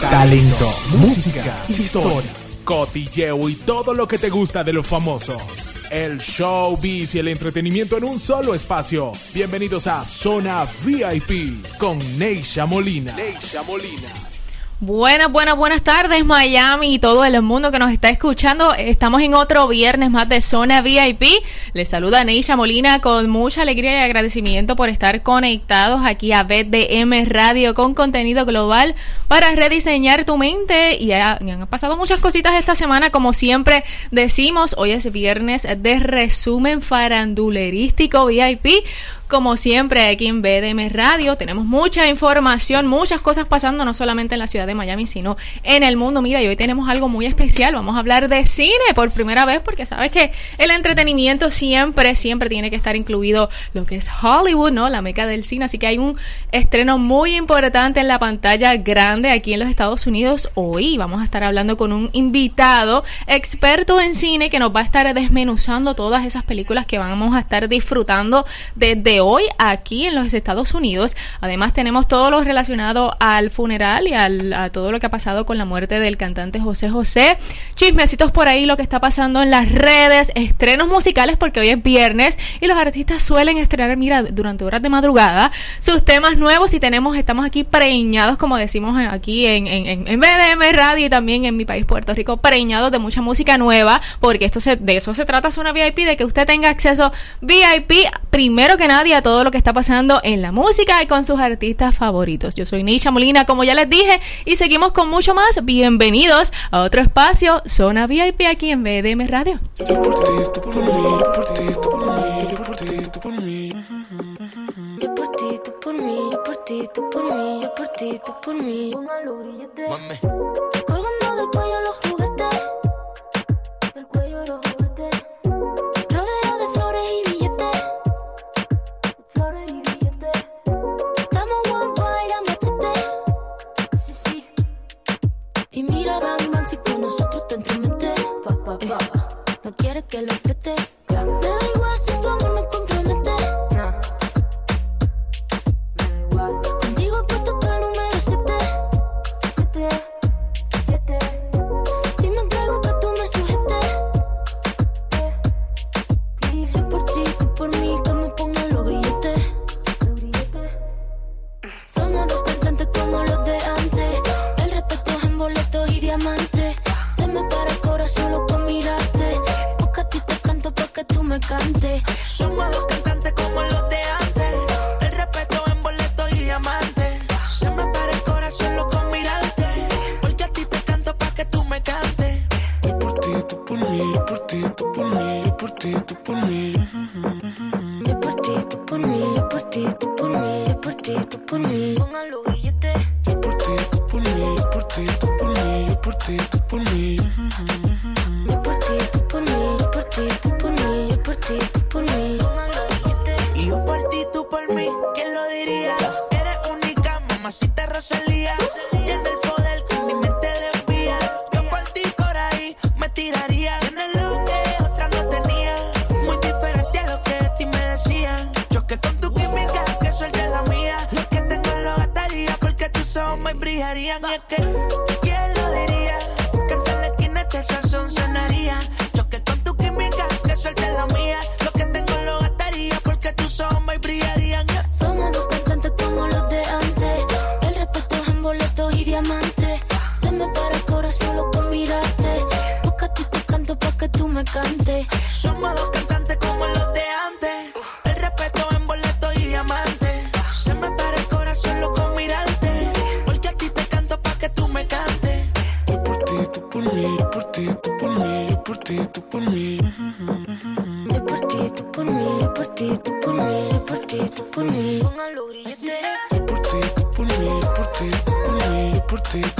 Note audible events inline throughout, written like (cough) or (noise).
Talento, música, historia, cotilleo y todo lo que te gusta de los famosos. El showbiz y el entretenimiento en un solo espacio. Bienvenidos a Zona VIP con Neisha Molina. Neisha Molina. Buenas, buenas, buenas tardes Miami y todo el mundo que nos está escuchando. Estamos en otro viernes más de Zona VIP. Les saluda Neisha Molina con mucha alegría y agradecimiento por estar conectados aquí a BDM Radio con contenido global para rediseñar tu mente. Y han pasado muchas cositas esta semana, como siempre decimos. Hoy es viernes de resumen farandulerístico VIP como siempre aquí en BDM Radio. Tenemos mucha información, muchas cosas pasando, no solamente en la ciudad de Miami, sino en el mundo. Mira, y hoy tenemos algo muy especial. Vamos a hablar de cine por primera vez, porque sabes que el entretenimiento siempre, siempre tiene que estar incluido lo que es Hollywood, ¿no? La meca del cine. Así que hay un estreno muy importante en la pantalla grande aquí en los Estados Unidos. Hoy vamos a estar hablando con un invitado experto en cine que nos va a estar desmenuzando todas esas películas que vamos a estar disfrutando desde hoy aquí en los Estados Unidos. Además tenemos todo lo relacionado al funeral y a todo lo que ha pasado con la muerte del cantante José José. Chismecitos por ahí, lo que está pasando en las redes, estrenos musicales porque hoy es viernes y los artistas suelen estrenar, mira, durante horas de madrugada sus temas nuevos y tenemos, estamos aquí preñados, como decimos aquí en, en, en BDM Radio y también en mi país Puerto Rico, preñados de mucha música nueva porque esto se, de eso se trata, es una VIP, de que usted tenga acceso VIP primero que nadie a todo lo que está pasando en la música y con sus artistas favoritos. Yo soy Nisha Molina, como ya les dije, y seguimos con mucho más. Bienvenidos a otro espacio, Zona VIP aquí en BDM Radio. No quiere que lo preste. ti, por mí. Así. Por ti, por mí, por ti, por mí, por ti.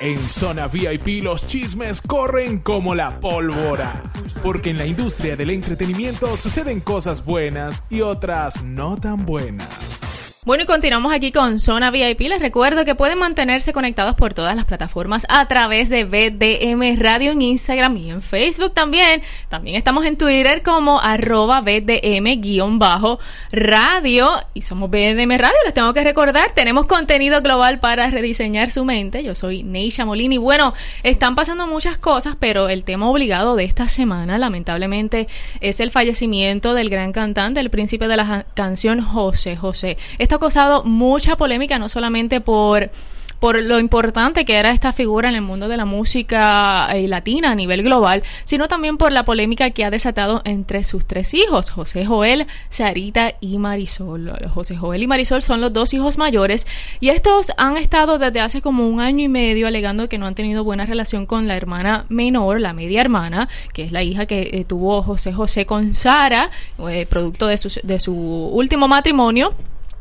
En Zona VIP los chismes corren como la pólvora, porque en la industria del entretenimiento suceden cosas buenas y otras no tan buenas. Bueno, y continuamos aquí con Zona VIP. Les recuerdo que pueden mantenerse conectados por todas las plataformas a través de BDM Radio en Instagram y en Facebook también. También estamos en Twitter como arroba BDM-radio y somos BDM Radio. Les tengo que recordar, tenemos contenido global para rediseñar su mente. Yo soy Neisha Molini. Bueno, están pasando muchas cosas, pero el tema obligado de esta semana, lamentablemente, es el fallecimiento del gran cantante, el príncipe de la canción José José. Esta ha causado mucha polémica, no solamente por por lo importante que era esta figura en el mundo de la música eh, latina a nivel global, sino también por la polémica que ha desatado entre sus tres hijos, José Joel, Sarita y Marisol. José Joel y Marisol son los dos hijos mayores y estos han estado desde hace como un año y medio alegando que no han tenido buena relación con la hermana menor, la media hermana, que es la hija que eh, tuvo José José con Sara, eh, producto de su, de su último matrimonio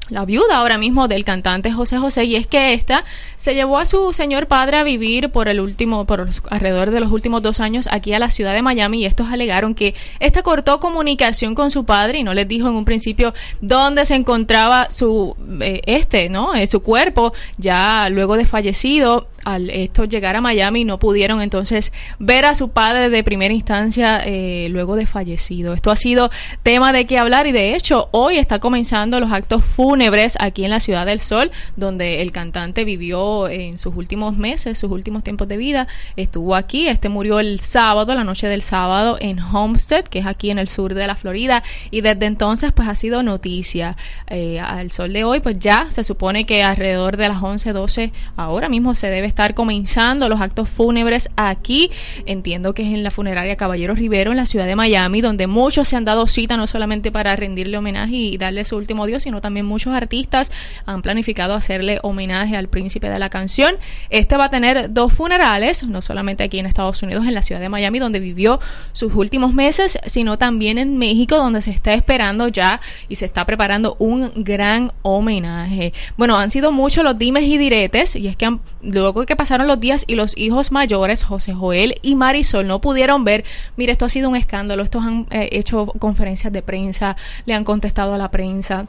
la viuda ahora mismo del cantante José José y es que esta se llevó a su señor padre a vivir por el último por alrededor de los últimos dos años aquí a la ciudad de Miami y estos alegaron que esta cortó comunicación con su padre y no les dijo en un principio dónde se encontraba su eh, este no eh, su cuerpo ya luego de fallecido al esto llegar a Miami no pudieron entonces ver a su padre de primera instancia eh, luego de fallecido. Esto ha sido tema de qué hablar y de hecho hoy está comenzando los actos fúnebres aquí en la Ciudad del Sol, donde el cantante vivió en sus últimos meses, sus últimos tiempos de vida. Estuvo aquí, este murió el sábado, la noche del sábado en Homestead, que es aquí en el sur de la Florida, y desde entonces pues ha sido noticia. Eh, al sol de hoy pues ya se supone que alrededor de las 11, 12 ahora mismo se debe estar comenzando los actos fúnebres aquí. Entiendo que es en la funeraria Caballero Rivero, en la ciudad de Miami, donde muchos se han dado cita no solamente para rendirle homenaje y darle su último adiós, sino también muchos artistas han planificado hacerle homenaje al príncipe de la canción. Este va a tener dos funerales, no solamente aquí en Estados Unidos, en la ciudad de Miami, donde vivió sus últimos meses, sino también en México, donde se está esperando ya y se está preparando un gran homenaje. Bueno, han sido muchos los dimes y diretes, y es que han, luego que pasaron los días y los hijos mayores, José Joel y Marisol, no pudieron ver, mire, esto ha sido un escándalo, estos han eh, hecho conferencias de prensa, le han contestado a la prensa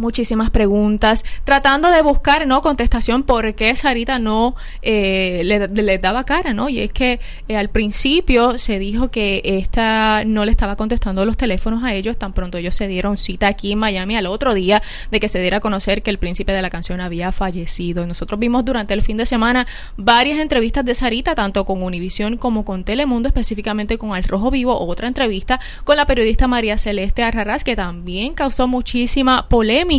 muchísimas preguntas, tratando de buscar, ¿no? Contestación por qué Sarita no eh, le, daba cara, ¿no? Y es que eh, al principio se dijo que esta no le estaba contestando los teléfonos a ellos, tan pronto ellos se dieron cita aquí en Miami al otro día de que se diera a conocer que el príncipe de la canción había fallecido. nosotros vimos durante el fin de semana varias entrevistas de Sarita, tanto con Univisión como con Telemundo, específicamente con Al Rojo Vivo, otra entrevista con la periodista María Celeste Arraraz, que también causó muchísima polémica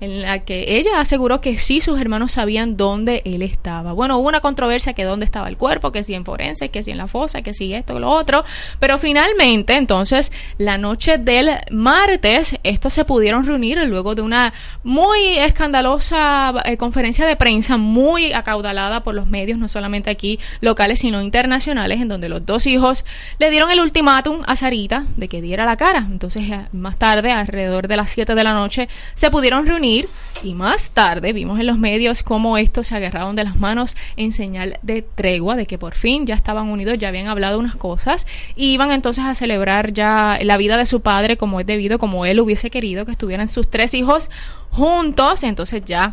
en la que ella aseguró que sí sus hermanos sabían dónde él estaba. Bueno, hubo una controversia que dónde estaba el cuerpo, que si en forense, que si en la fosa, que si esto, lo otro, pero finalmente entonces la noche del martes estos se pudieron reunir luego de una muy escandalosa eh, conferencia de prensa muy acaudalada por los medios, no solamente aquí locales sino internacionales, en donde los dos hijos le dieron el ultimátum a Sarita de que diera la cara. Entonces más tarde, alrededor de las 7 de la noche, se pudieron reunir y más tarde vimos en los medios cómo estos se agarraron de las manos en señal de tregua, de que por fin ya estaban unidos, ya habían hablado unas cosas y iban entonces a celebrar ya la vida de su padre como es debido, como él hubiese querido que estuvieran sus tres hijos juntos, entonces ya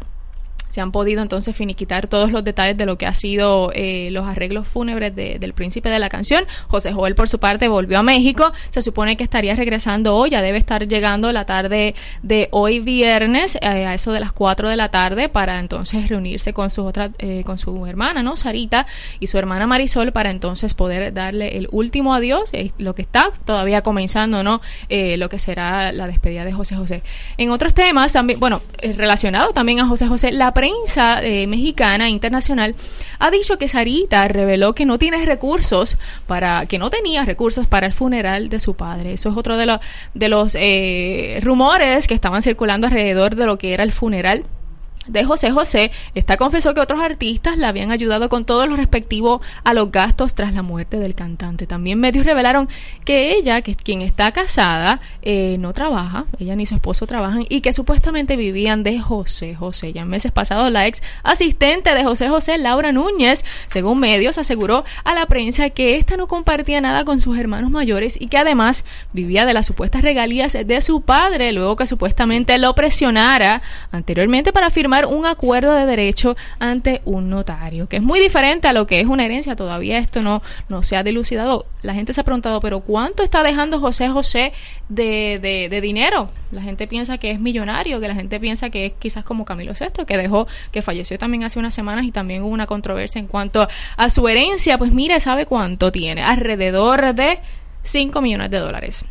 se han podido entonces finiquitar todos los detalles de lo que ha sido eh, los arreglos fúnebres del príncipe de la canción. José Joel, por su parte, volvió a México. Se supone que estaría regresando hoy, ya debe estar llegando la tarde de hoy viernes, eh, a eso de las 4 de la tarde, para entonces reunirse con su otra, eh, con su hermana, ¿no? Sarita y su hermana Marisol, para entonces poder darle el último adiós, lo que está todavía comenzando, ¿no? lo que será la despedida de José José. En otros temas, también, bueno, relacionado también a José José, la prensa eh, mexicana internacional ha dicho que Sarita reveló que no tiene recursos para, que no tenía recursos para el funeral de su padre. Eso es otro de, los de los eh, rumores que estaban circulando alrededor de lo que era el funeral de José José, esta confesó que otros artistas la habían ayudado con todo lo respectivo a los gastos tras la muerte del cantante. También medios revelaron que ella, que quien está casada, eh, no trabaja, ella ni su esposo trabajan y que supuestamente vivían de José José. Ya en meses pasados la ex asistente de José José, Laura Núñez, según medios, aseguró a la prensa que ésta no compartía nada con sus hermanos mayores y que además vivía de las supuestas regalías de su padre, luego que supuestamente lo presionara anteriormente para firmar un acuerdo de derecho ante un notario, que es muy diferente a lo que es una herencia. Todavía esto no, no se ha dilucidado. La gente se ha preguntado, pero ¿cuánto está dejando José José de, de, dinero? La gente piensa que es millonario, que la gente piensa que es quizás como Camilo VI, que dejó, que falleció también hace unas semanas y también hubo una controversia en cuanto a su herencia. Pues mire, ¿sabe cuánto tiene? Alrededor de 5 millones de dólares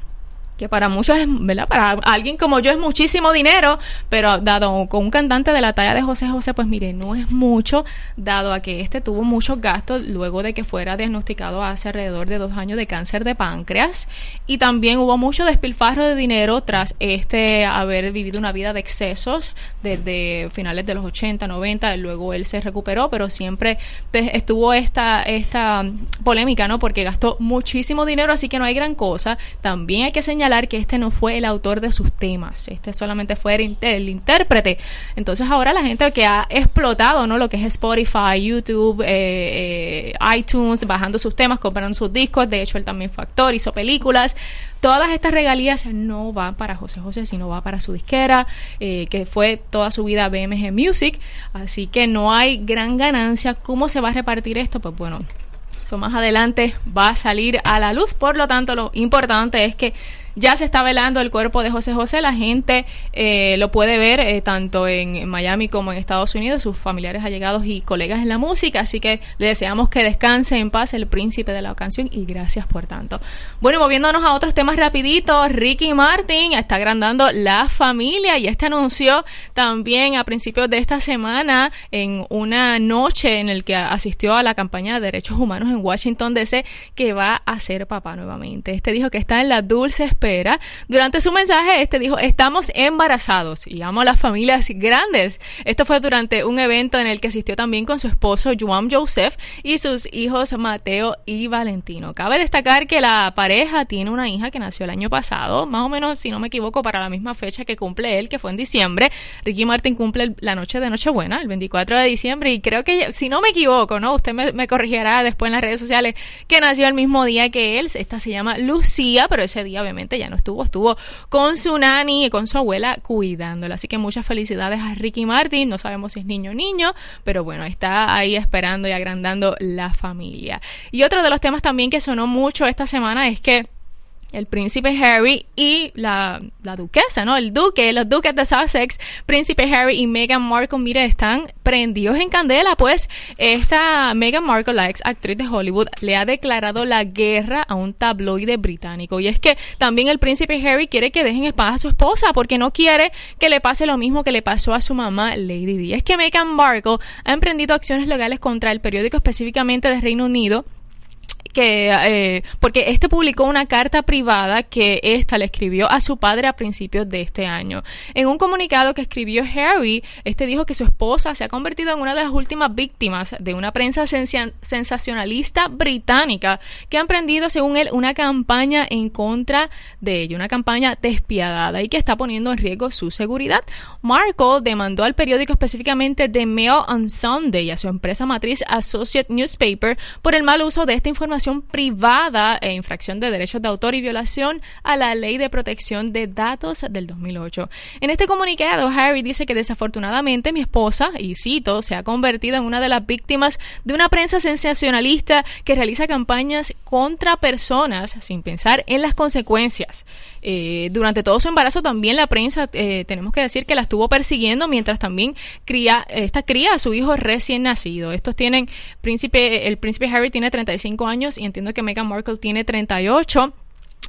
que para muchos es, ¿verdad? Para alguien como yo es muchísimo dinero, pero dado con un cantante de la talla de José José, pues mire, no es mucho, dado a que este tuvo muchos gastos luego de que fuera diagnosticado hace alrededor de dos años de cáncer de páncreas y también hubo mucho despilfarro de dinero tras este haber vivido una vida de excesos desde finales de los 80, 90, luego él se recuperó, pero siempre pues, estuvo esta, esta polémica, ¿no? Porque gastó muchísimo dinero, así que no hay gran cosa. También hay que señalar que este no fue el autor de sus temas, este solamente fue el, intérprete. Entonces ahora la gente que ha explotado, ¿no? Lo que es Spotify, YouTube, eh, eh, iTunes, bajando sus temas, comprando sus discos, de hecho él también fue actor, hizo películas, todas estas regalías no van para José José, sino va para su disquera, eh, que fue toda su vida BMG Music, así que no hay gran ganancia. ¿Cómo se va a repartir esto? Pues bueno, eso más adelante va a salir a la luz, por lo tanto lo importante es que ya se está velando el cuerpo de José José. La gente eh, lo puede ver eh, tanto en Miami como en Estados Unidos, sus familiares allegados y colegas en la música. Así que le deseamos que descanse en paz el príncipe de la canción y gracias por tanto. Bueno, moviéndonos a otros temas rapiditos, Ricky Martin está agrandando la familia y este anunció también a principios de esta semana en una noche en el que asistió a la campaña de derechos humanos en Washington DC que va a ser papá nuevamente. Este dijo que está en la dulce durante su mensaje, este dijo, estamos embarazados y amo a las familias grandes. Esto fue durante un evento en el que asistió también con su esposo Juan Joseph y sus hijos Mateo y Valentino. Cabe destacar que la pareja tiene una hija que nació el año pasado, más o menos, si no me equivoco, para la misma fecha que cumple él, que fue en diciembre. Ricky Martin cumple la noche de Nochebuena, el 24 de diciembre, y creo que, si no me equivoco, ¿no? Usted me, me corregirá después en las redes sociales, que nació el mismo día que él. Esta se llama Lucía, pero ese día obviamente ya no estuvo, estuvo con su nani y con su abuela cuidándola. Así que muchas felicidades a Ricky Martin, no sabemos si es niño o niño, pero bueno, está ahí esperando y agrandando la familia. Y otro de los temas también que sonó mucho esta semana es que el príncipe Harry y la, duquesa, ¿no? El duque, los duques de Sussex, príncipe Harry y Meghan Markle, mire, están prendidos en candela, pues esta Meghan Markle, la ex actriz de Hollywood, le ha declarado la guerra a un tabloide británico. Y es que también el príncipe Harry quiere que dejen en paz a su esposa, porque no quiere que le pase lo mismo que le pasó a su mamá, Lady Di. Es que Meghan Markle ha emprendido acciones legales contra el periódico específicamente de Reino Unido que eh, porque este publicó una carta privada que esta le escribió a su padre a principios de este año. En un comunicado que escribió Harry, este dijo que su esposa se ha convertido en una de las últimas víctimas de una prensa sensacionalista británica que ha emprendido, según él, una campaña en contra de ella, una campaña despiadada y que está poniendo en riesgo su seguridad. Marco demandó al periódico específicamente The Mail on Sunday y a su empresa matriz Associate Newspaper por el mal uso de esta información privada e infracción de derechos de autor y violación a la Ley de Protección de Datos del 2008. En este comunicado, Harry dice que desafortunadamente mi esposa, y cito, se ha convertido en una de las víctimas de una prensa sensacionalista que realiza campañas contra personas sin pensar en las consecuencias. Eh, durante todo su embarazo también la prensa, eh, tenemos que decir que la estuvo persiguiendo mientras también cría, esta cría a su hijo recién nacido. Estos tienen, príncipe, el príncipe Harry tiene 35 años y entiendo que Meghan Markle tiene 38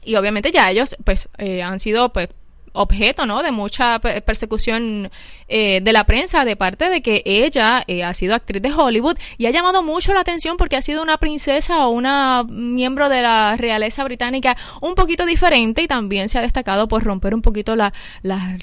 y obviamente ya ellos pues eh, han sido pues objeto, ¿no? De mucha persecución eh, de la prensa de parte de que ella eh, ha sido actriz de Hollywood y ha llamado mucho la atención porque ha sido una princesa o una miembro de la realeza británica un poquito diferente y también se ha destacado por romper un poquito las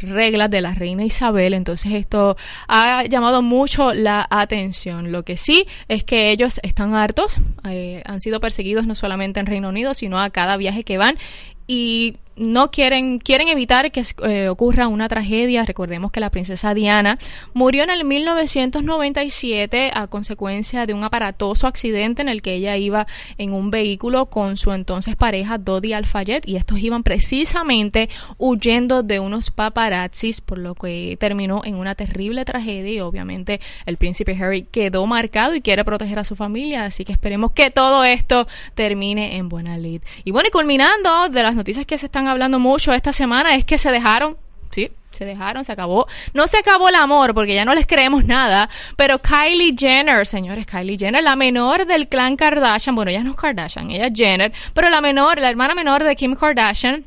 reglas de la reina Isabel. Entonces esto ha llamado mucho la atención. Lo que sí es que ellos están hartos, eh, han sido perseguidos no solamente en Reino Unido, sino a cada viaje que van y no quieren, quieren evitar que eh, ocurra una tragedia. Recordemos que la princesa Diana murió en el 1997 a consecuencia de un aparatoso accidente en el que ella iba en un vehículo con su entonces pareja Dodi Al-Fayed y estos iban precisamente huyendo de unos paparazzis, por lo que terminó en una terrible tragedia y obviamente el príncipe Harry quedó marcado y quiere proteger a su familia, así que esperemos que todo esto termine en buena lid. Y bueno, y culminando de las noticias que se están hablando mucho esta semana es que se dejaron, sí, se dejaron, se acabó. No se acabó el amor porque ya no les creemos nada, pero Kylie Jenner, señores, Kylie Jenner, la menor del clan Kardashian, bueno, ella no es Kardashian, ella es Jenner, pero la menor, la hermana menor de Kim Kardashian,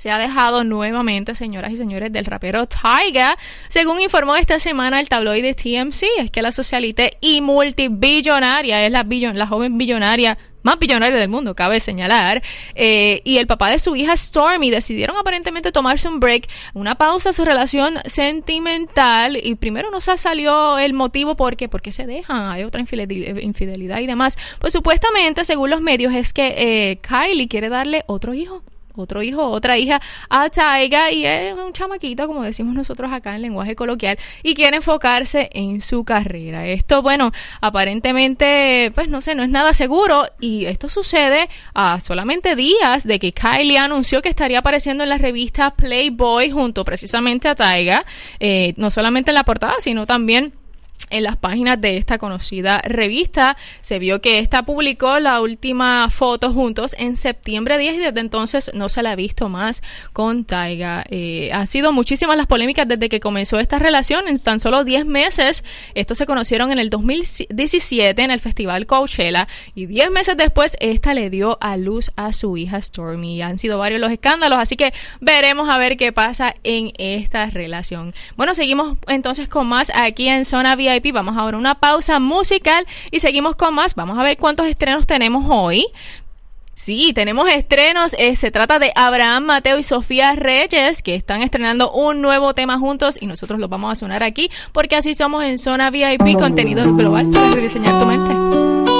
se ha dejado nuevamente, señoras y señores, del rapero Tyga. Según informó esta semana el tabloide TMC, es que la socialite y multibillonaria es la, la joven billonaria más billonaria del mundo, cabe señalar, eh, y el papá de su hija Stormy decidieron aparentemente tomarse un break, una pausa a su relación sentimental y primero no se salió el motivo porque porque se dejan, hay otra infidelidad y demás. Pues supuestamente, según los medios, es que eh, Kylie quiere darle otro hijo otro hijo, otra hija a Taiga y es un chamaquito, como decimos nosotros acá en lenguaje coloquial, y quiere enfocarse en su carrera. Esto, bueno, aparentemente, pues no sé, no es nada seguro y esto sucede a solamente días de que Kylie anunció que estaría apareciendo en la revista Playboy junto precisamente a Taiga, eh, no solamente en la portada, sino también en las páginas de esta conocida revista. Se vio que esta publicó la última foto juntos en septiembre 10 y desde entonces no se la ha visto más con Taiga. Eh, ha sido muchísimas las polémicas desde que comenzó esta relación en tan solo 10 meses. Estos se conocieron en el 2017 en el festival Coachella y 10 meses después esta le dio a luz a su hija Stormy. Han sido varios los escándalos, así que veremos a ver qué pasa en esta relación. Bueno, seguimos entonces con más aquí en Zona VIP Vamos ahora a una pausa musical y seguimos con más. Vamos a ver cuántos estrenos tenemos hoy. Sí, tenemos estrenos. Eh, se trata de Abraham Mateo y Sofía Reyes, que están estrenando un nuevo tema juntos y nosotros los vamos a sonar aquí porque así somos en Zona VIP, contenido global para rediseñar tu mente.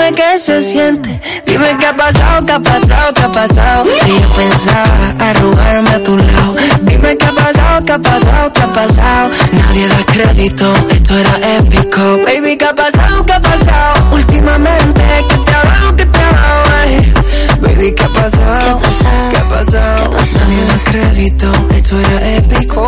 qué se siente, dime qué ha pasado, qué ha pasado, qué ha pasado. Si yo pensaba arrugarme a tu lado, dime qué ha pasado, qué ha pasado, qué ha pasado. Nadie da crédito, esto era épico. Baby, qué ha pasado, qué ha pasado. Últimamente, que te ha dado, que te ha dado, Baby, ¿qué ha pasado? ¿Qué ha pasado? Nadie da crédito, esto era épico.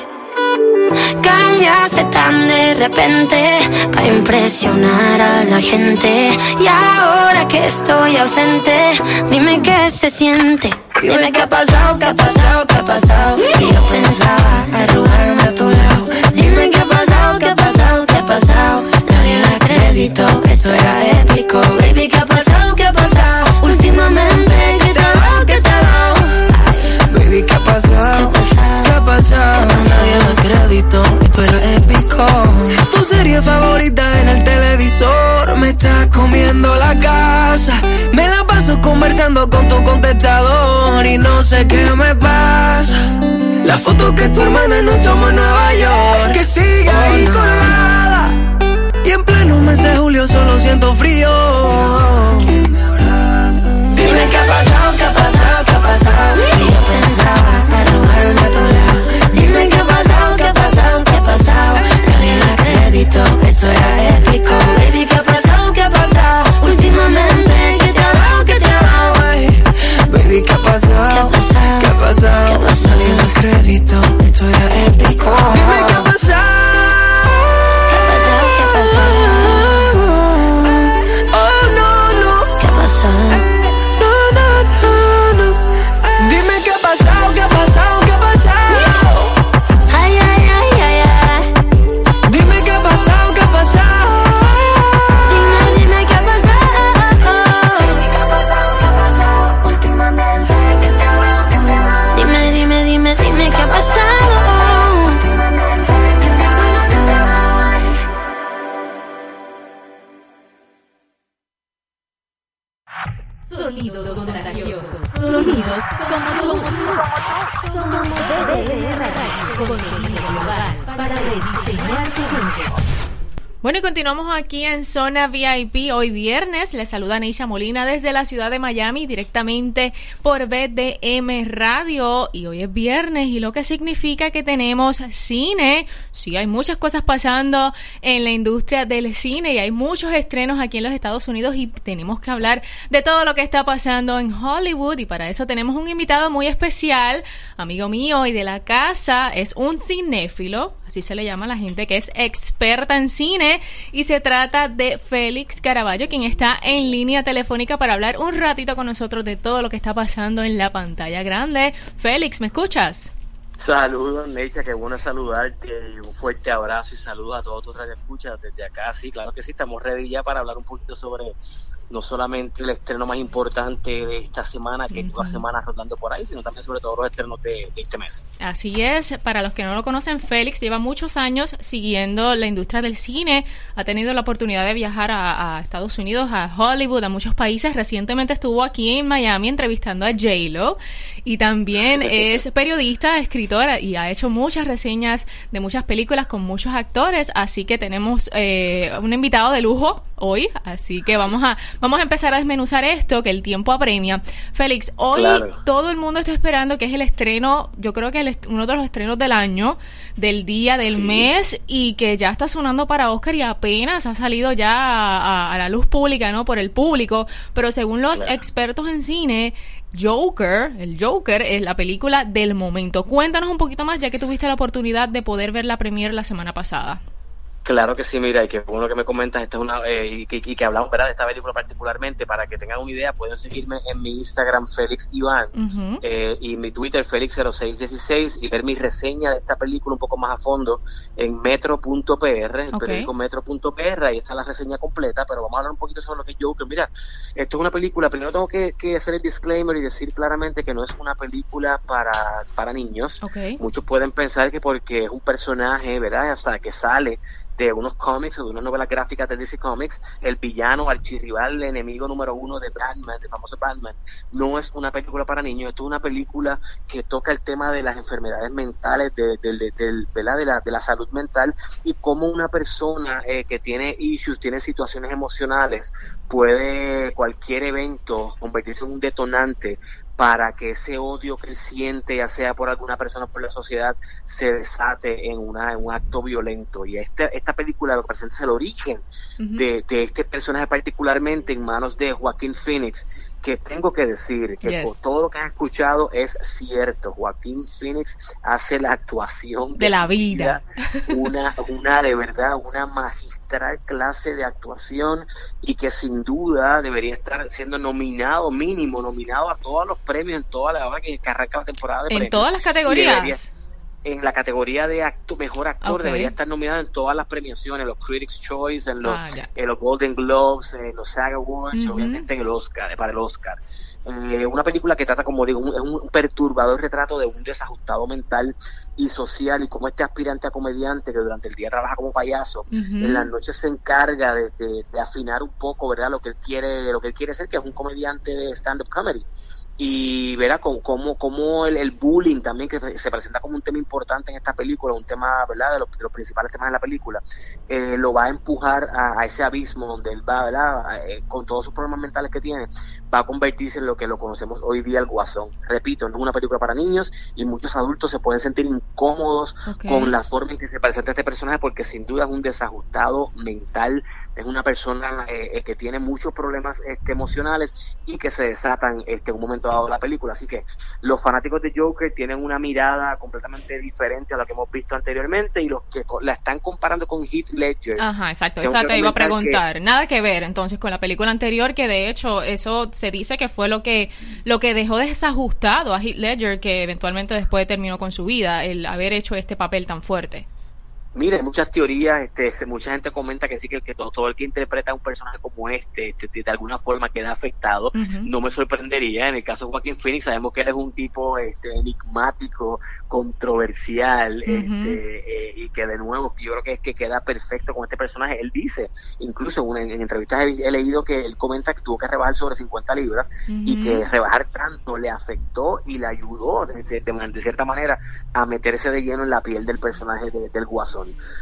Cambiaste tan de repente para impresionar a la gente. Y ahora que estoy ausente, dime qué se siente. Dime qué ha pasado, qué ha pasado, qué ha pasado. Si yo pensaba arrugarme a tu lado. Dime qué ha pasado, qué ha pasado, qué ha pasado. Nadie da crédito, eso era épico. Baby, qué ha pasado, qué ha pasado. Últimamente, ¿qué te ha dado, qué te ha dado? Baby, qué ha pasado, qué ha pasado. Nadie da crédito, serie favorita en el televisor me está comiendo la casa. Me la paso conversando con tu contestador y no sé qué me pasa. La foto que tu hermana nos tomó en Nueva York, que sigue ahí colgada. Y en pleno yo solo siento frío. ¿Quién me habrá? Dime qué ha pasado, qué ha pasado, qué ha pasado. Si yo pensaba arrugarme crédito, esto era épico. Baby, qué ha pasado, qué ha pasado. Últimamente, ¿qué te ha dado, qué te ha dado? Ay, Baby, ¿qué ha pasado? ¿Qué ha pasado? ¿Qué ha pasado? Nadie da crédito, esto era. Aquí en Zona VIP. Hoy viernes les saluda Neisha Molina desde la ciudad de Miami, directamente por BDM Radio. Y hoy es viernes, y lo que significa que tenemos cine. Sí, hay muchas cosas pasando en la industria del cine y hay muchos estrenos aquí en los Estados Unidos. Y tenemos que hablar de todo lo que está pasando en Hollywood. Y para eso tenemos un invitado muy especial, amigo mío y de la casa. Es un cinéfilo, así se le llama a la gente que es experta en cine y se trata de Félix Caraballo, quien está en línea telefónica para hablar un ratito con nosotros de todo lo que está pasando en la pantalla grande. Félix, ¿me escuchas? Saludos, Neisha, qué bueno saludarte un fuerte abrazo y saludos a todos tus escuchas desde acá. Sí, claro que sí, estamos ready ya para hablar un poquito sobre no solamente el estreno más importante de esta semana, que es toda semana rodando por ahí, sino también sobre todo los estrenos de, de este mes. Así es, para los que no lo conocen, Félix lleva muchos años siguiendo la industria del cine, ha tenido la oportunidad de viajar a, a Estados Unidos, a Hollywood, a muchos países, recientemente estuvo aquí en Miami entrevistando a J-Lo y también (laughs) es periodista, escritora y ha hecho muchas reseñas de muchas películas con muchos actores, así que tenemos eh, un invitado de lujo hoy, así que vamos a vamos a empezar a desmenuzar esto, que el tiempo apremia. Félix, hoy Claro. todo el mundo está esperando que es el estreno, yo creo que est- uno de los estrenos del año, del día, del Sí. mes, y que ya está sonando para Oscar y apenas ha salido ya a, a- a la luz pública, ¿no? Por el público, pero según los Claro. expertos en cine, Joker, el Joker es la película del momento. Cuéntanos un poquito más, ya que tuviste la oportunidad de poder ver la premiere la semana pasada. Claro que sí, mira, y que bueno que me comentas, esta es una, eh, y, que, y que hablamos ¿verdad? de esta película particularmente, para que tengan una idea, pueden seguirme en mi Instagram, Félix Iván, eh, y mi Twitter, Félix0616, y ver mi reseña de esta película un poco más a fondo en metro.pr, el Ok. periódico metro.pr, ahí está la reseña completa, pero vamos a hablar un poquito sobre lo que es Joker. Mira, esto es una película, primero tengo que, que hacer el disclaimer y decir claramente que no es una película para, para niños. Muchos pueden pensar que porque es un personaje, ¿verdad? Hasta que sale de unos cómics o de unas novelas gráficas de DC Comics, el villano, archirrival, el enemigo número uno de Batman, de famoso Batman, no es una película para niños, es una película que toca el tema de las enfermedades mentales, de, de- de- de, la, la salud mental y cómo una persona eh, que tiene issues, tiene situaciones emocionales, puede cualquier evento convertirse en un detonante para que ese odio que él siente, ya sea por alguna persona o por la sociedad, se desate en, una, en un acto violento. Y este, esta película lo presenta el origen de, de este personaje particularmente en manos de Joaquín Phoenix, que tengo que decir que Yes. por todo lo que han escuchado es cierto. Joaquín Phoenix hace la actuación De la vida. una, (laughs) una de verdad, una magistral clase de actuación y que sin duda debería estar siendo nominado, mínimo nominado a todos los premios en toda la hora que, arranca la temporada de En premios. todas las categorías. En la categoría de acto, mejor actor debería estar nominado en todas las premiaciones, los Critics' Choice, en los, Ah, en los Golden Globes, en los SAG Awards, Ujú. obviamente en el Oscar, para el Oscar. Eh, una película que trata, como digo, un, es un perturbador retrato de un desajustado mental y social y como este aspirante a comediante que durante el día trabaja como payaso, en las noches se encarga de, de- de afinar un poco, ¿verdad? Lo que él quiere, lo que él quiere ser, que es un comediante de stand-up comedy. Y verá cómo, cómo el, el, bullying también que se presenta como un tema importante en esta película, un tema ¿verdad? De, los, principales temas de la película, eh, lo va a empujar a, ese abismo donde él va, ¿verdad? Eh, con todos sus problemas mentales que tiene, va a convertirse en lo que lo conocemos hoy día el guasón. Repito, no es una película para niños y muchos adultos se pueden sentir incómodos con la forma en que se presenta este personaje porque sin duda es un desajustado mental es una persona eh, eh, que tiene muchos problemas este, emocionales y que se desatan este, en un momento dado de la película. Así que los fanáticos de Joker tienen una mirada completamente diferente a la que hemos visto anteriormente y los que la están comparando con Heath Ledger. Ajá, exacto, exacto, iba a preguntar. Nada que ver entonces con la película anterior, que de hecho eso se dice que fue lo que, lo que dejó desajustado a Heath Ledger, que eventualmente después terminó con su vida, el haber hecho este papel tan fuerte. Mire, muchas teorías, este, mucha gente comenta que sí que, que todo, el que interpreta a un personaje como este, este de, alguna forma queda afectado. No me sorprendería. En el caso de Joaquín Phoenix sabemos que él es un tipo este, enigmático, controversial, este, eh, y que de nuevo yo creo que es que queda perfecto con este personaje. Él dice, incluso en, en entrevistas he, leído que él comenta que tuvo que rebajar sobre 50 libras y que rebajar tanto le afectó y le ayudó de, de, cierta manera a meterse de lleno en la piel del personaje del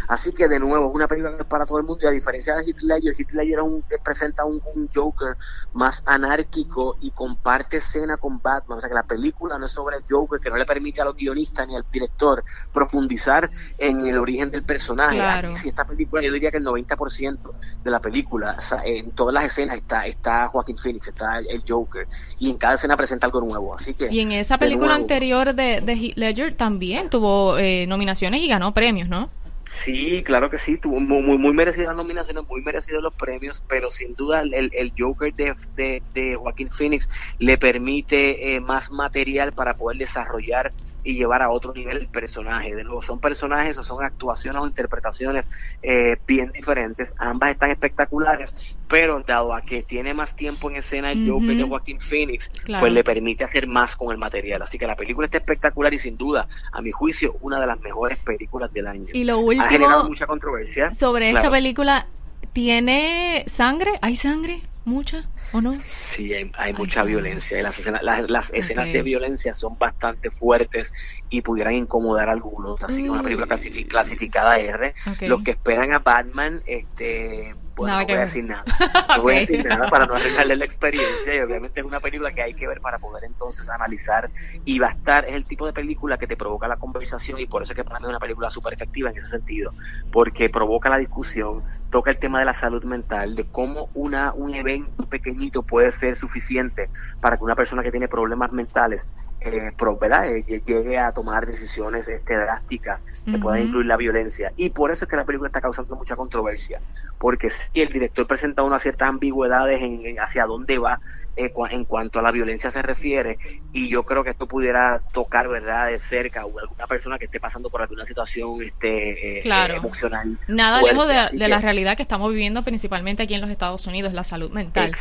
Así que de nuevo, es una película que es para todo el mundo y a diferencia de Heath Ledger, Heath Ledger un, presenta un, Joker más anárquico y comparte escena con Batman. O sea que la película no es sobre el Joker, que no le permite a los guionistas ni al director profundizar en el origen del personaje. Aquí, si esta película, yo diría que el 90% de la película, o sea, en todas las escenas está, está Joaquín Phoenix, está el Joker, y en cada escena presenta algo nuevo. Así que. Y en esa película anterior de, de Heath Ledger también tuvo eh, nominaciones y ganó premios, ¿no? Sí, claro que sí, tuvo muy, muy, merecidas nominaciones, muy merecidos los premios, pero sin duda el, el Joker de, de, de Joaquín Phoenix le permite eh, más material para poder desarrollar y llevar a otro nivel el personaje. De nuevo, son personajes o son actuaciones o interpretaciones eh, bien diferentes. Ambas están espectaculares, pero dado a que tiene más tiempo en escena el Joker de Joaquín Phoenix, pues le permite hacer más con el material. Así que la película está espectacular y sin duda, a mi juicio, una de las mejores películas del año. Y lo último, ha generado mucha controversia. Sobre esta película, ¿tiene sangre? ¿Hay sangre? ¿Mucha o no? Sí, hay, mucha violencia. Las escenas, las, escenas de violencia son bastante fuertes y pudieran incomodar a algunos. Así que una película mm. clasificada R. Los que esperan a Batman, este no voy a decir nada. (laughs) No voy a decir nada para no (laughs) arreglarle la experiencia y obviamente es una película que hay que ver para poder entonces analizar y estar, es el tipo de película que te provoca la conversación y por eso es que para mí es una película súper efectiva en ese sentido, porque provoca la discusión, toca el tema de la salud mental, de cómo una, un evento pequeñito puede ser suficiente para que una persona que tiene problemas mentales eh, eh llegue a tomar decisiones este, drásticas que puedan incluir la violencia. Y por eso es que la película está causando mucha controversia, porque si el director presenta unas ciertas ambigüedades en, hacia dónde va eh, en cuanto a la violencia se refiere, y yo creo que esto pudiera tocar verdad de cerca o alguna persona que esté pasando por alguna situación este, eh, emocional. Nada lejos de, la realidad que estamos viviendo principalmente aquí en los Estados Unidos, la salud mental.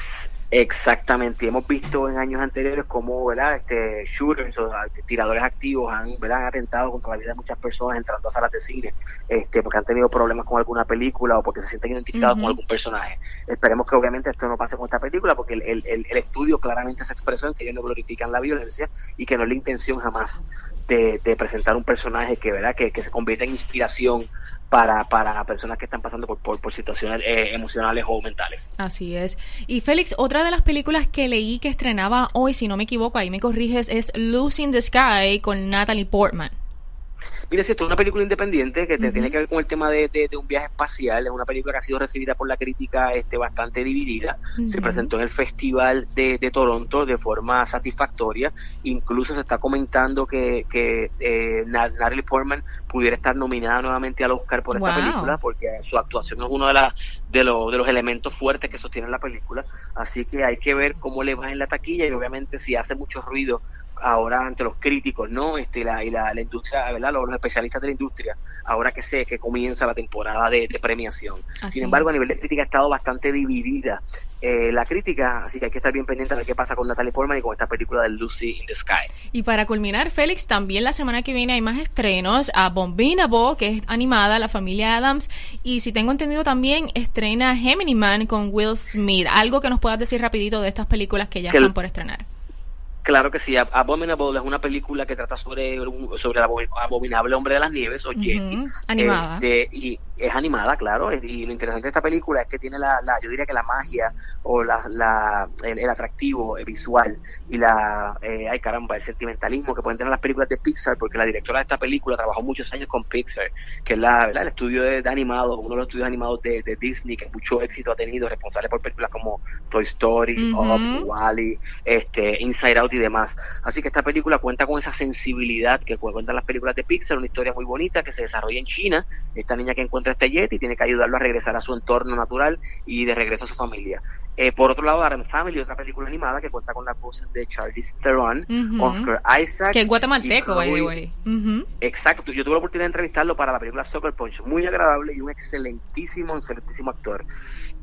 Exactamente, hemos visto en años anteriores cómo ¿verdad? Este, shooters o tiradores activos han, ¿verdad? atentado contra la vida de muchas personas entrando a salas de cine este, porque han tenido problemas con alguna película o porque se sienten identificados con algún personaje. Esperemos que obviamente esto no pase con esta película porque el, el, el, estudio claramente se expresó en que ellos no glorifican la violencia y que no es la intención jamás de, de presentar un personaje que, ¿verdad? Que, que se convierta en inspiración para, para personas que están pasando por, por, situaciones eh, emocionales o mentales. Así es. Y Félix, otra de las películas que leí que estrenaba hoy, si no me equivoco, ahí me corriges, es Losing the Sky con Natalie Portman. Mira, si esto es una película independiente que te tiene que ver con el tema de, de, un viaje espacial, es una película que ha sido recibida por la crítica este, bastante dividida, se presentó en el Festival de, de, Toronto de forma satisfactoria, incluso se está comentando que, que eh, Natalie Portman pudiera estar nominada nuevamente al Oscar por esta película, porque su actuación es uno de, las de, lo, de los elementos fuertes que sostiene la película, así que hay que ver cómo le va en la taquilla y obviamente si hace mucho ruido ahora ante los críticos, ¿no? Este, la, y la, la industria, ¿verdad? Los, especialistas de la industria, ahora que sé que comienza la temporada de, premiación. Sin embargo, a nivel de crítica ha estado bastante dividida eh, la crítica, así que hay que estar bien pendiente de qué pasa con Natalie Portman y con esta película de Lucy in the Sky. Y para culminar, Félix, también la semana que viene hay más estrenos. A Bombinable, que es animada, la familia Adams, y si tengo entendido también estrena Gemini Man con Will Smith. Algo que nos puedas decir rapidito de estas películas que ya están por estrenar Claro que sí, Abominable es una película que trata sobre sobre el abo- abominable hombre de las nieves o Yeti. animada. Este, y es animada, claro. Y lo interesante de esta película es que tiene la, la- yo diría que la magia o la, la- el, el atractivo visual y la, eh, ay caramba, el sentimentalismo que pueden tener las películas de Pixar, porque la directora de esta película trabajó muchos años con Pixar, que es la, ¿verdad? el estudio de, de animados, uno de los estudios animados de, de Disney que mucho éxito ha tenido, responsable por películas como Toy Story, Ujú. Up, Wally, este, Inside Out y demás. Así que esta película cuenta con esa sensibilidad que cuentan las películas de Pixar, una historia muy bonita que se desarrolla en China. Esta niña que encuentra este Yeti tiene que ayudarlo a regresar a su entorno natural y de regreso a su familia. Eh, por otro lado, Adam Family, otra película animada que cuenta con las voces de Charlize Theron. Oscar Isaac. Que es y guatemalteco, by the way. Exacto, yo tuve la oportunidad de entrevistarlo para la película Soccer Punch, muy agradable y un excelentísimo, excelentísimo actor.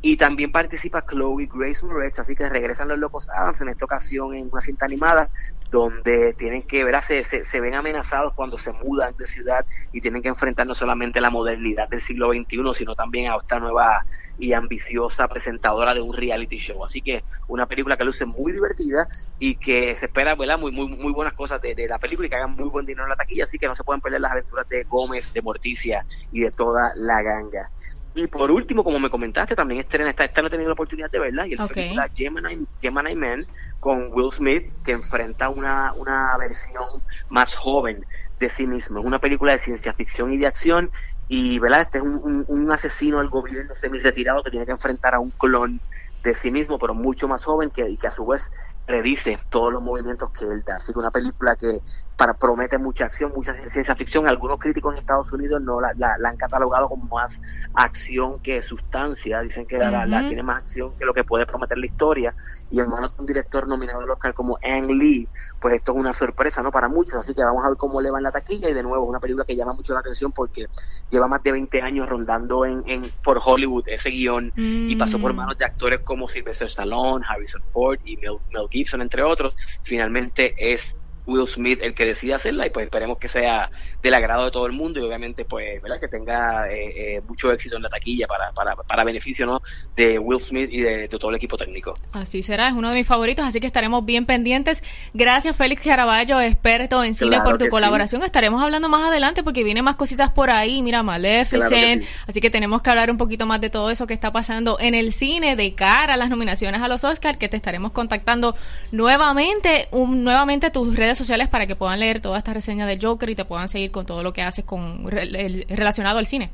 Y también participa Chloe Grace Moretz, así que regresan los Locos Adams en esta ocasión en una cinta animada donde tienen que, ¿verdad? Se, se, se ven amenazados cuando se mudan de ciudad y tienen que enfrentar no solamente la modernidad del siglo XXI, sino también a esta nueva y ambiciosa presentadora de un reality show. Así que una película que luce muy divertida y que se espera. Muy, muy, muy buenas cosas de, de la película y que hagan muy buen dinero en la taquilla, así que no se pueden perder las aventuras de Gómez, de Morticia y de toda la ganga. Y por último, como me comentaste, también estrena, esta, esta no he tenido la oportunidad de verla, y es la Ok. película Gemini, Gemini Man con Will Smith, que enfrenta una, una versión más joven de sí mismo. Es una película de ciencia ficción y de acción, y ¿verdad? este es un, un- un asesino del gobierno semi-retirado que tiene que enfrentar a un clon de sí mismo, pero mucho más joven, que, y que a su vez predice todos los movimientos que él da. Así que una película que para promete mucha acción, mucha ciencia ficción. Algunos críticos en Estados Unidos no la, la- la han catalogado como más acción que sustancia. Dicen que la- la, la Ujú. tiene más acción que lo que puede prometer la historia. Y en manos de un director nominado al Oscar como Ang Lee, pues esto es una sorpresa no para muchos. Así que vamos a ver cómo le va en la taquilla. Y de nuevo, es una película que llama mucho la atención porque lleva más de 20 años rondando en, en por Hollywood ese guion y pasó por Mm. manos de actores como Sylvester Stallone, Harrison Ford y Mel, Mel Gibson, entre otros. Finalmente es Will Smith el que decide hacerla y pues esperemos que sea del agrado de todo el mundo y obviamente pues ¿verdad? que tenga eh, eh, mucho éxito en la taquilla para, para, para beneficio ¿no? de Will Smith y de, de todo el equipo técnico. Así será, es uno de mis favoritos, así que estaremos bien pendientes. Gracias, Félix Caraballo, experto en cine, Claro por tu sí. colaboración. Estaremos hablando más adelante porque vienen más cositas por ahí. Mira, Maleficent. Claro sí. Así que tenemos que hablar un poquito más de todo eso que está pasando en el cine de cara a las nominaciones a los Oscars, que te estaremos contactando nuevamente, un- nuevamente tus redes sociales para que puedan leer toda esta reseña de Joker y te puedan seguir con todo lo que haces con re- el- relacionado al cine.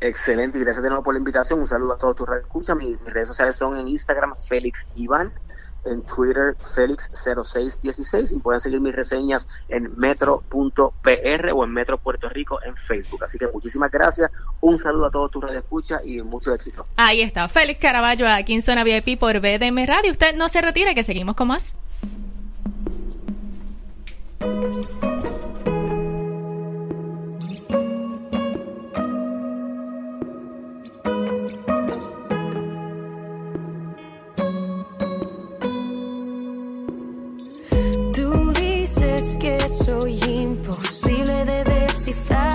Excelente y gracias de nuevo por la invitación. Un saludo a todos tus escuchas. Mis, mis redes sociales son en Instagram Félix Iván, en Twitter Félix0616 y pueden seguir mis reseñas en metro.pr o en Metro Puerto Rico en Facebook. Así que muchísimas gracias. Un saludo a todos tus escuchas y mucho éxito. Ahí está, Félix Caraballo aquí en Zona VIP por BDM Radio. Usted no se retire, que seguimos con más. side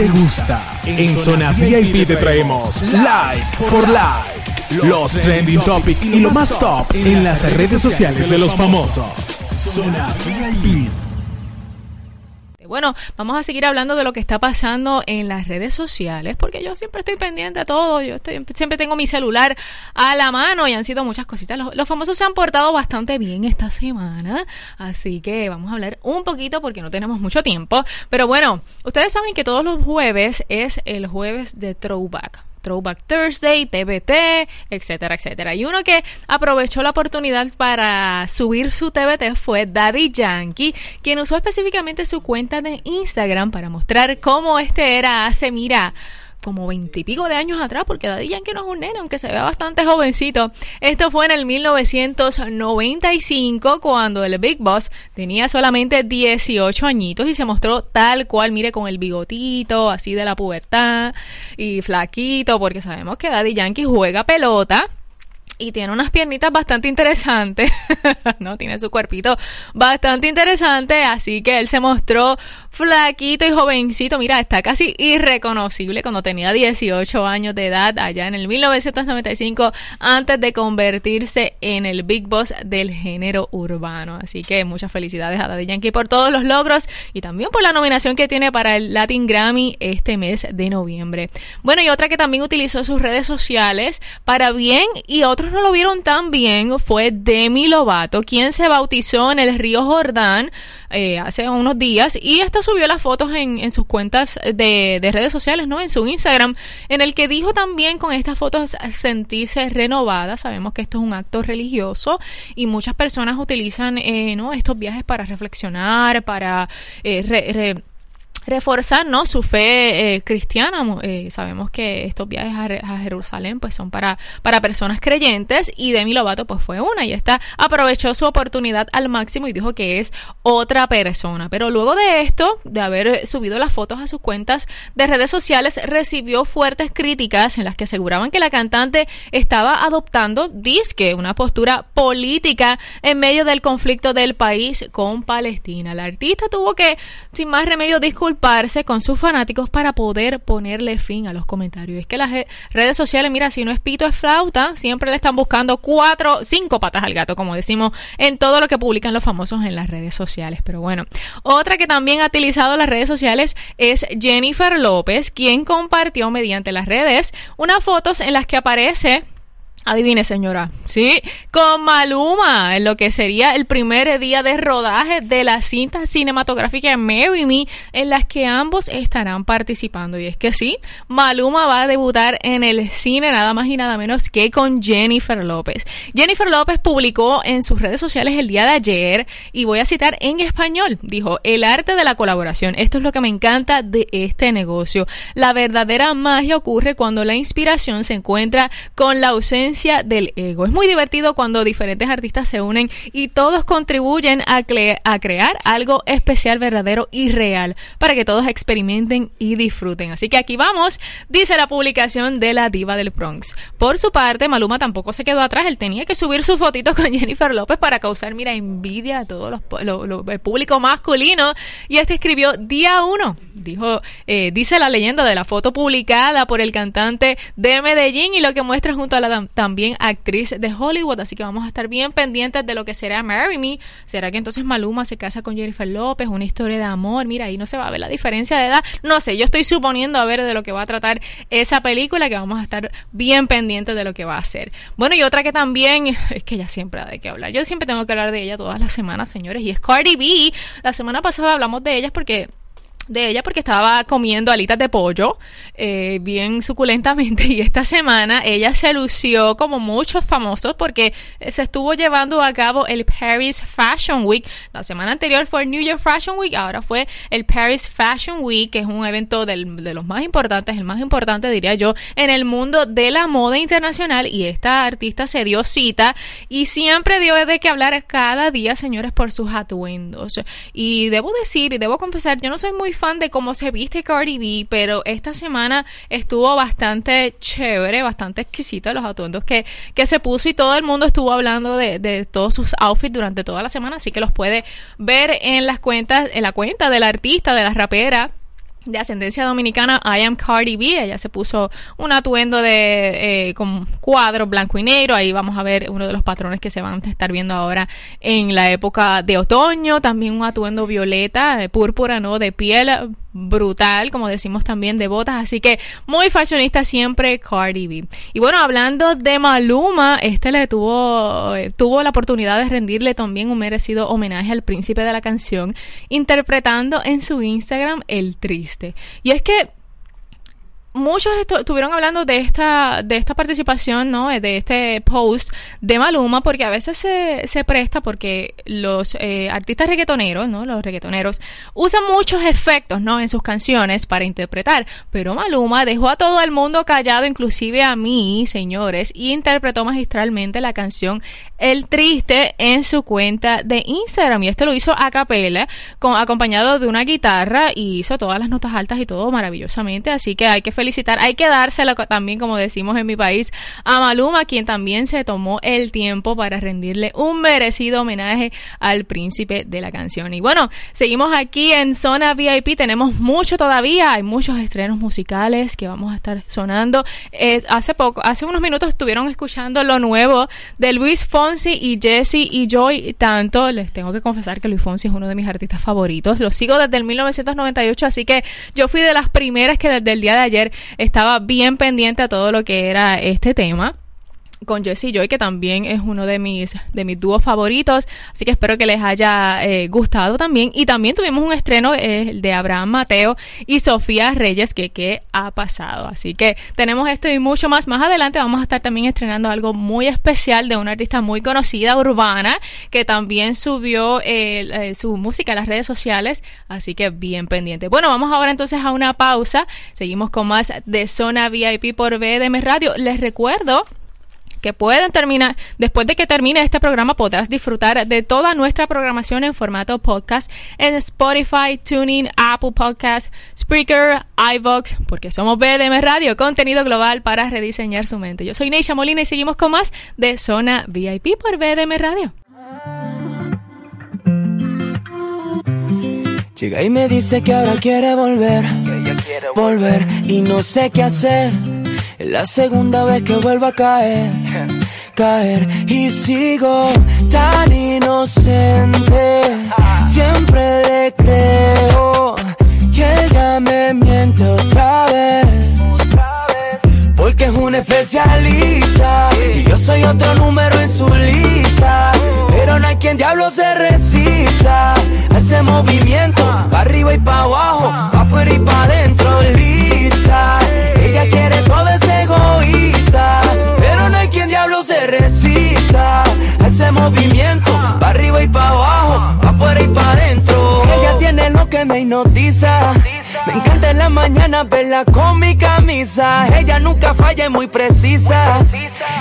te gusta, en Zona VIP te traemos Live for Life, los trending topics y lo más top en las redes sociales de los famosos. Zona VIP. Bueno, vamos a seguir hablando de lo que está pasando en las redes sociales, porque yo siempre estoy pendiente a todo, yo estoy- siempre tengo mi celular a la mano y han sido muchas cositas. Los, los famosos se han portado bastante bien esta semana, así que vamos a hablar un poquito porque no tenemos mucho tiempo. Pero bueno, ustedes saben que todos los jueves es el jueves de Throwback. Throwback Thursday, TBT, etcétera, etcétera. Y uno que aprovechó la oportunidad para subir su TBT fue Daddy Yankee, quien usó específicamente su cuenta de Instagram para mostrar cómo este era hace, mira, como veintipico de años atrás, porque Daddy Yankee no es un nene, aunque se vea bastante jovencito. Esto fue en el 1995, cuando el Big Boss tenía solamente 18 añitos y se mostró tal cual, mire, con el bigotito, así de la pubertad, y flaquito, porque sabemos que Daddy Yankee juega pelota. Y tiene unas piernitas bastante interesantes, (laughs) ¿no? Tiene su cuerpito bastante interesante, así que él se mostró flaquito y jovencito. Mira, está casi irreconocible cuando tenía 18 años de edad, allá en el 1995, antes de convertirse en el Big Boss del género urbano. Así que muchas felicidades a Daddy Yankee por todos los logros y también por la nominación que tiene para el Latin Grammy este mes de noviembre. Bueno, y otra que también utilizó sus redes sociales para bien y otros no lo vieron tan bien fue Demi Lovato, quien se bautizó en el río Jordán eh, hace unos días y esta subió las fotos en, en sus cuentas de, de redes sociales, ¿no? En su Instagram, en el que dijo también con estas fotos sentirse renovada. Sabemos que esto es un acto religioso y muchas personas utilizan, eh, ¿no? Estos viajes para reflexionar, para eh, reforzar ¿no? su fe eh, cristiana. Eh, sabemos que estos viajes a, a Jerusalén pues son para, para personas creyentes y Demi Lovato pues fue una y esta aprovechó su oportunidad al máximo y dijo que es otra persona. Pero luego de esto, de haber subido las fotos a sus cuentas de redes sociales, recibió fuertes críticas en las que aseguraban que la cantante estaba adoptando, disque, una postura política en medio del conflicto del país con Palestina. La artista tuvo que, sin más remedio, con sus fanáticos para poder ponerle fin a los comentarios. Es que las eh, redes sociales, mira, si no es pito, es flauta, siempre le están buscando cuatro, cinco patas al gato, como decimos, en todo lo que publican los famosos en las redes sociales. Pero bueno, otra que también ha utilizado las redes sociales es Jennifer López, quien compartió mediante las redes unas fotos en las que aparece Adivine, señora. Sí, con Maluma, en lo que sería el primer día de rodaje de la cinta cinematográfica Marry Me, en las que ambos estarán participando. Y es que sí, Maluma va a debutar en el cine nada más y nada menos que con Jennifer López. Jennifer López publicó en sus redes sociales el día de ayer, y voy a citar en español, dijo, el arte de la colaboración. Esto es lo que me encanta de este negocio. La verdadera magia ocurre cuando la inspiración se encuentra con la ausencia del ego. Es muy divertido cuando diferentes artistas se unen y todos contribuyen a, crear algo especial, verdadero y real para que todos experimenten y disfruten. Así que aquí vamos, dice la publicación de la diva del Bronx. Por su parte, Maluma tampoco se quedó atrás. Él tenía que subir sus fotitos con (laughs) Jennifer López para causar, mira, envidia a todo los, lo- el público masculino. Y este escribió día uno. Dijo, eh, dice la leyenda de la foto publicada por el cantante de Medellín y lo que muestra junto a la también actriz de Hollywood, así que vamos a estar bien pendientes de lo que será Marry Me. ¿Será que entonces Maluma se casa con Jennifer López? Una historia de amor, mira, ahí no se va a ver la diferencia de edad. No sé, yo estoy suponiendo a ver de lo que va a tratar esa película, que vamos a estar bien pendientes de lo que va a ser. Bueno, y otra que también, es que ya siempre ha de qué hablar. Yo siempre tengo que hablar de ella todas las semanas, señores, y es Cardi B. La semana pasada hablamos de ellas porque de ella porque estaba comiendo alitas de pollo eh, bien suculentamente (laughs) y esta semana ella se lució como muchos famosos porque se estuvo llevando a cabo el Paris Fashion Week. La semana anterior fue el New York Fashion Week, ahora fue el Paris Fashion Week, que es un evento del, de los más importantes, el más importante diría yo, en el mundo de la moda internacional y esta artista se dio cita y siempre dio de que hablar cada día, señores, por sus atuendos. Y debo decir y debo confesar, yo no soy muy fan de cómo se viste Cardi B, pero esta semana estuvo bastante chévere, bastante exquisito los atuendos que, que se puso y todo el mundo estuvo hablando de, de todos sus outfits durante toda la semana, así que los puede ver en las cuentas, en la cuenta del artista, de la rapera de ascendencia dominicana, I am Cardi B. Ella se puso un atuendo de eh, con cuadros blanco y negro. Ahí vamos a ver uno de los patrones que se van a estar viendo ahora en la época de otoño. También un atuendo violeta, de púrpura, ¿no? De piel brutal, como decimos también, de botas. Así que muy fashionista siempre Cardi B. Y bueno, hablando de Maluma, este le tuvo, eh, tuvo la oportunidad de rendirle también un merecido homenaje al príncipe de la canción, interpretando en su Instagram El Triste. Y es que muchos estuvieron hablando de esta de esta participación no de este post de Maluma porque a veces se, se presta porque los eh, artistas reggaetoneros no los reggaetoneros usan muchos efectos no en sus canciones para interpretar. Pero Maluma dejó a todo el mundo callado inclusive a mí señores y interpretó magistralmente la canción El Triste en su cuenta de Instagram. Y este lo hizo a capela con acompañado de una guitarra y hizo todas las notas altas y todo maravillosamente. Así que hay que felicitar. Hay que dárselo también, como decimos en mi país, a Maluma, quien también se tomó el tiempo para rendirle un merecido homenaje al príncipe de la canción. Y bueno, seguimos aquí en Zona VIP. Tenemos mucho todavía. Hay muchos estrenos musicales que vamos a estar sonando. Eh, hace poco, hace unos minutos estuvieron escuchando lo nuevo de Luis Fonsi y Jesse y Joy. Tanto les tengo que confesar que Luis Fonsi es uno de mis artistas favoritos. Lo sigo desde el 1998, así que yo fui de las primeras que desde el día de ayer estaba bien pendiente a todo lo que era este tema con Jesse Joy, que también es uno de mis, de mis dúos favoritos. Así que espero que les haya eh, gustado también. Y también tuvimos un estreno eh, de Abraham Mateo y Sofía Reyes, que qué ha pasado. Así que tenemos esto y mucho más. Más adelante vamos a estar también estrenando algo muy especial de una artista muy conocida, urbana, que también subió eh, su música a las redes sociales. Así que bien pendiente. Bueno, vamos ahora entonces a una pausa. Seguimos con más de Zona VIP por BDM Radio. Les recuerdo que pueden terminar, después de que termine este programa podrás disfrutar de toda nuestra programación en formato podcast en Spotify, Tuning, Apple Podcast, Spreaker, iVox, porque somos BDM Radio, contenido global para rediseñar su mente. Yo soy Neisha Molina y seguimos con más de Zona VIP por BDM Radio. Llega y me dice que ahora quiere volver, volver y no sé qué hacer. Es la segunda vez que vuelvo a caer, (laughs) caer y sigo tan inocente. Siempre le creo y ella me miente otra vez. Porque es un especialista y yo soy otro número en su lista. Pero no hay quien diablo se resista a ese movimiento, pa' arriba y pa' abajo, pa' afuera y pa' adentro, lista. Ella quiere todo a ese movimiento, pa' arriba y pa' abajo, pa' afuera y pa' adentro. Ella tiene lo que me hipnotiza. Me encanta en la mañana verla con mi camisa. Ella nunca falla y muy precisa.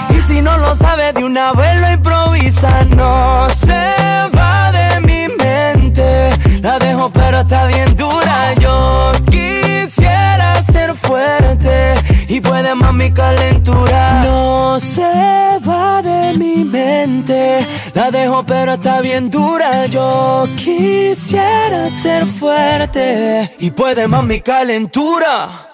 Y si no lo sabe de una vez lo improvisa. No se va de mi mente. La dejo pero está bien dura. Yo quisiera y puede más mi calentura. No se va de mi mente. La dejo pero está bien dura. Yo quisiera ser fuerte y puede más mi calentura.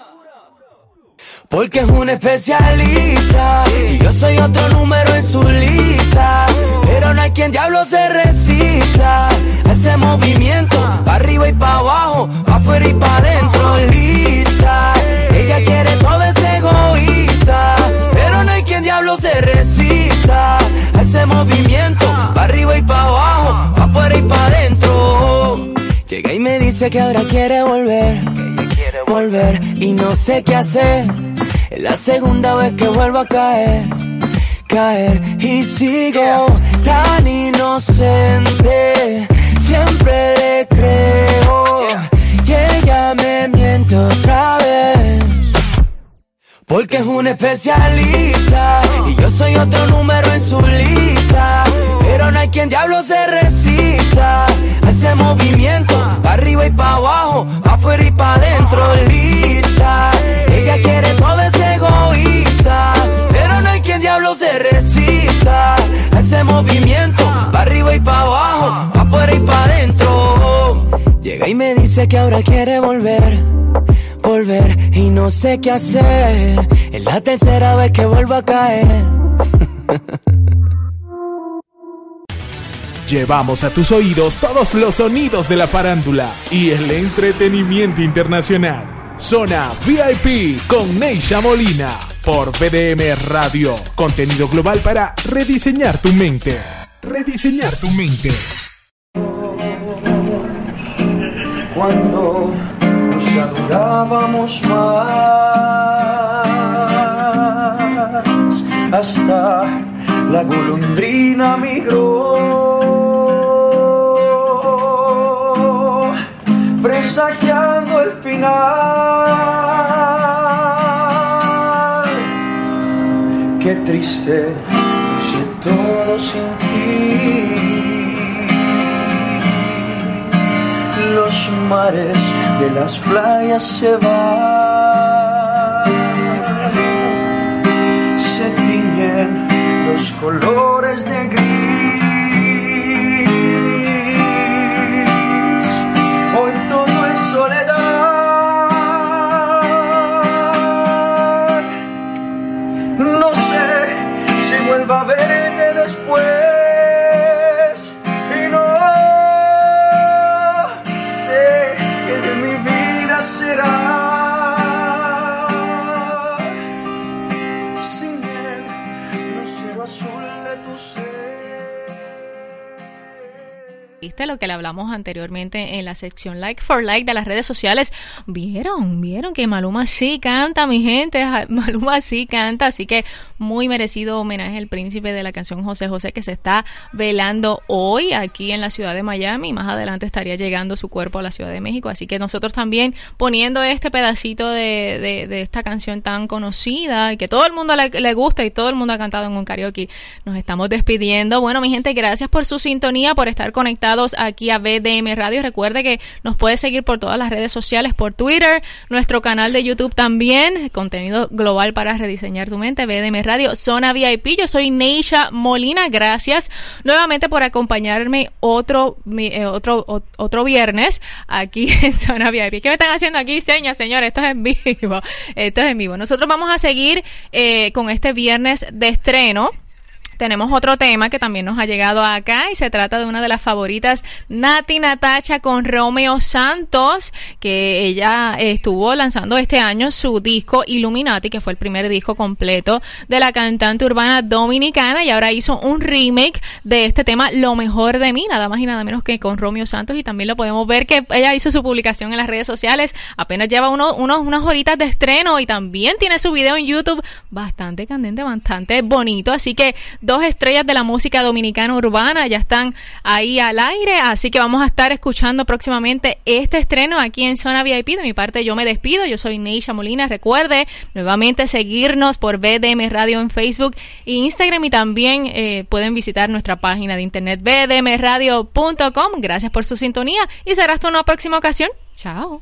Porque es un especialista y yo soy otro número en su lista. Pero no hay quien diablo se resista ese movimiento, pa' arriba y pa' abajo, pa' afuera y pa' adentro. Lista, ella quiere todo ese Pero no hay quien diablo se resista a ese movimiento, pa' arriba y pa' abajo, pa' afuera y pa' adentro. Llega y me dice que ahora quiere volver, volver y no sé qué hacer. Es la segunda vez que vuelvo a caer, caer y sigo tan inocente. Porque es un especialista y yo soy otro número en su lista. Pero no hay quien diablo se resista a ese movimiento, pa' arriba y pa' abajo, pa' afuera y pa' adentro. Lista, ella quiere todo ese egoísta. Pero no hay quien diablo se resista a ese movimiento, pa' arriba y pa' abajo, pa' afuera y pa' adentro. Llega y me dice que ahora quiere volver volver y no sé qué hacer. Es la tercera vez que vuelvo a caer. (laughs) Llevamos a tus oídos todos los sonidos de la farándula y el entretenimiento internacional. Zona VIP con Neisha Molina por BDM Radio. Contenido global para rediseñar tu mente. Rediseñar tu mente. Cuando adorábamos más. Hasta la golondrina migró. Presagiando el final. Qué triste luce todo sin ti. Los mares de las playas se van, se tiñen los colores de hablamos anteriormente en la sección Like for Like de las redes sociales? ¿Vieron? ¿Vieron que Maluma sí canta, mi gente? (laughs) Maluma sí canta, así que muy merecido homenaje al príncipe de la canción José José que se está velando hoy aquí en la ciudad de Miami. Más adelante estaría llegando su cuerpo a la Ciudad de México, así que nosotros también poniendo este pedacito de, de- esta canción tan conocida y que todo el mundo le, gusta y todo el mundo ha cantado en un karaoke, nos estamos despidiendo. Bueno, mi gente, gracias por su sintonía, por estar conectados aquí a BDM Radio. Recuerde que nos puede seguir por todas las redes sociales, por Twitter, nuestro canal de YouTube también, contenido global para rediseñar tu mente, BDM Radio, Zona VIP. Yo soy Neisha Molina, gracias nuevamente por acompañarme otro, mi- eh, otro, otro viernes aquí (laughs) en Zona VIP. ¿Qué me están haciendo aquí, señas, señores? Esto es en vivo. Esto es en vivo. Nosotros vamos a seguir eh, con este viernes de estreno. Tenemos otro tema que también nos ha llegado acá y se trata de una de las favoritas, Nati Natacha con Romeo Santos, que ella estuvo lanzando este año su disco Illuminati, que fue el primer disco completo de la cantante urbana dominicana y ahora hizo un remake de este tema Lo mejor de mí, nada más y nada menos que con Romeo Santos y también lo podemos ver que ella hizo su publicación en las redes sociales, apenas lleva uno, unos, unas horitas de estreno y también tiene su video en YouTube bastante candente, bastante bonito, así que dos estrellas de la música dominicana urbana ya están ahí al aire, así que vamos a estar escuchando próximamente este estreno aquí en Zona VIP. De mi parte yo me despido, yo soy Neisha Molina, recuerde nuevamente seguirnos por BDM Radio en Facebook e Instagram y también eh, pueden visitar nuestra página de internet bdmradio.com. Gracias por su sintonía y será hasta una próxima ocasión. Chao.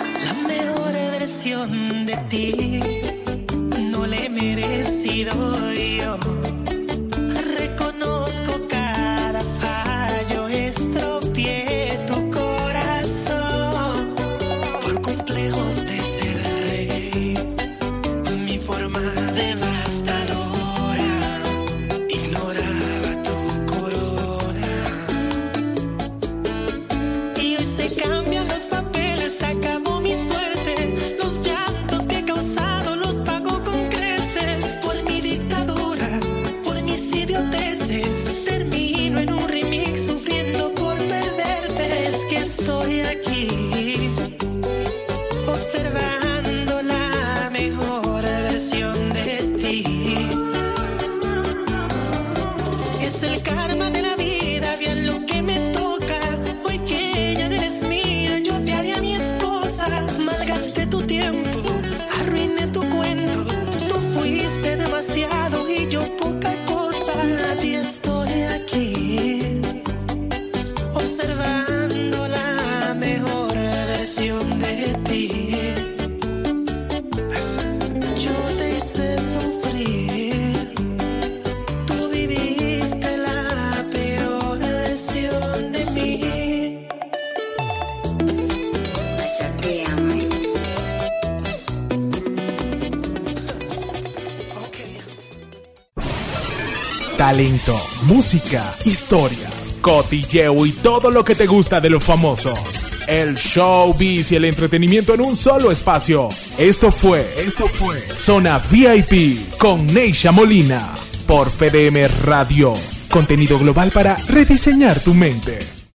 La mejor versión de ti no le he merecido yo. Música, historias, cotilleo y todo lo que te gusta de los famosos. El showbiz y el entretenimiento en un solo espacio. Esto fue, esto fue Zona VIP con Neisha Molina por PDM Radio. Contenido global para rediseñar tu mente.